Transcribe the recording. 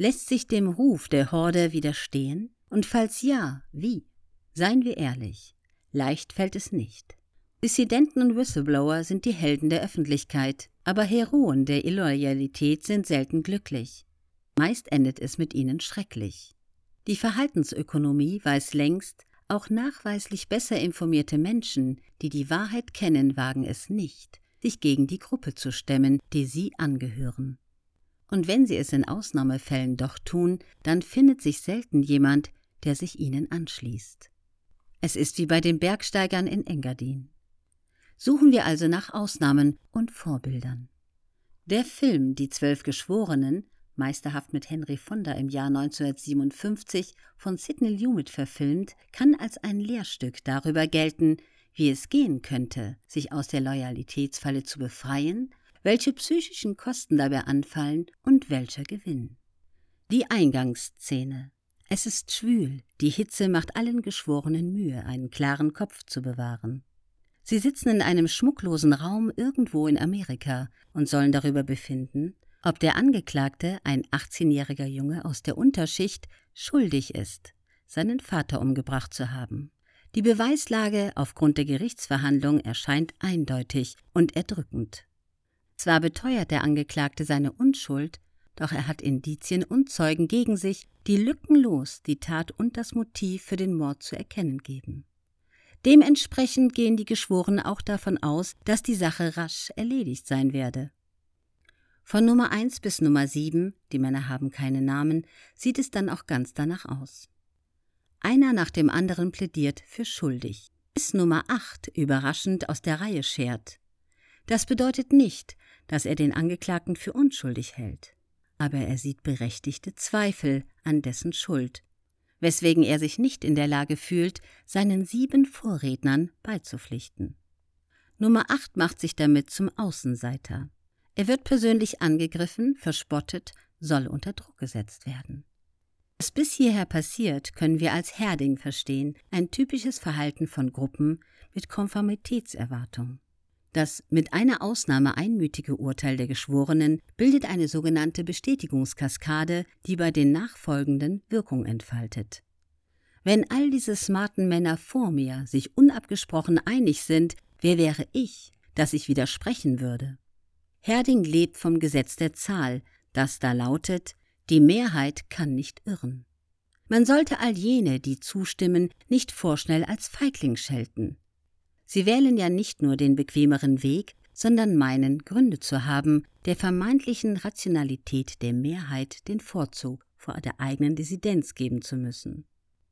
Lässt sich dem Ruf der Horde widerstehen? Und falls ja, wie? Seien wir ehrlich, leicht fällt es nicht. Dissidenten und Whistleblower sind die Helden der Öffentlichkeit, aber Heroen der Illoyalität sind selten glücklich. Meist endet es mit ihnen schrecklich. Die Verhaltensökonomie weiß längst, auch nachweislich besser informierte Menschen, die die Wahrheit kennen, wagen es nicht, sich gegen die Gruppe zu stemmen, die sie angehören. Und wenn sie es in Ausnahmefällen doch tun, dann findet sich selten jemand, der sich ihnen anschließt. Es ist wie bei den Bergsteigern in Engadin. Suchen wir also nach Ausnahmen und Vorbildern. Der Film Die Zwölf Geschworenen, meisterhaft mit Henry Fonda im Jahr 1957 von Sidney Lumet verfilmt, kann als ein Lehrstück darüber gelten, wie es gehen könnte, sich aus der Loyalitätsfalle zu befreien, welche psychischen Kosten dabei anfallen und welcher Gewinn. Die Eingangsszene. Es ist schwül, die Hitze macht allen Geschworenen Mühe, einen klaren Kopf zu bewahren. Sie sitzen in einem schmucklosen Raum irgendwo in Amerika und sollen darüber befinden, ob der Angeklagte, ein 18-jähriger Junge aus der Unterschicht, schuldig ist, seinen Vater umgebracht zu haben. Die Beweislage aufgrund der Gerichtsverhandlung erscheint eindeutig und erdrückend. Zwar beteuert der Angeklagte seine Unschuld, doch er hat Indizien und Zeugen gegen sich, die lückenlos die Tat und das Motiv für den Mord zu erkennen geben. Dementsprechend gehen die Geschworenen auch davon aus, dass die Sache rasch erledigt sein werde. Von Nummer 1 bis Nummer 7, die Männer haben keine Namen, sieht es dann auch ganz danach aus. Einer nach dem anderen plädiert für schuldig, bis Nummer 8 überraschend aus der Reihe schert. Das bedeutet nicht, dass er den Angeklagten für unschuldig hält, aber er sieht berechtigte Zweifel an dessen Schuld, weswegen er sich nicht in der Lage fühlt, seinen sieben Vorrednern beizupflichten. Nummer 8 macht sich damit zum Außenseiter. Er wird persönlich angegriffen, verspottet, soll unter Druck gesetzt werden. Was bis hierher passiert, können wir als Herding verstehen, ein typisches Verhalten von Gruppen mit Konformitätserwartung. Das mit einer Ausnahme einmütige Urteil der Geschworenen bildet eine sogenannte Bestätigungskaskade, die bei den Nachfolgenden Wirkung entfaltet. Wenn all diese smarten Männer vor mir sich unabgesprochen einig sind, wer wäre ich, dass ich widersprechen würde? Herding lebt vom Gesetz der Zahl, das da lautet, die Mehrheit kann nicht irren. Man sollte all jene, die zustimmen, nicht vorschnell als Feigling schelten. Sie wählen ja nicht nur den bequemeren Weg, sondern meinen, Gründe zu haben, der vermeintlichen Rationalität der Mehrheit den Vorzug vor der eigenen Dissidenz geben zu müssen.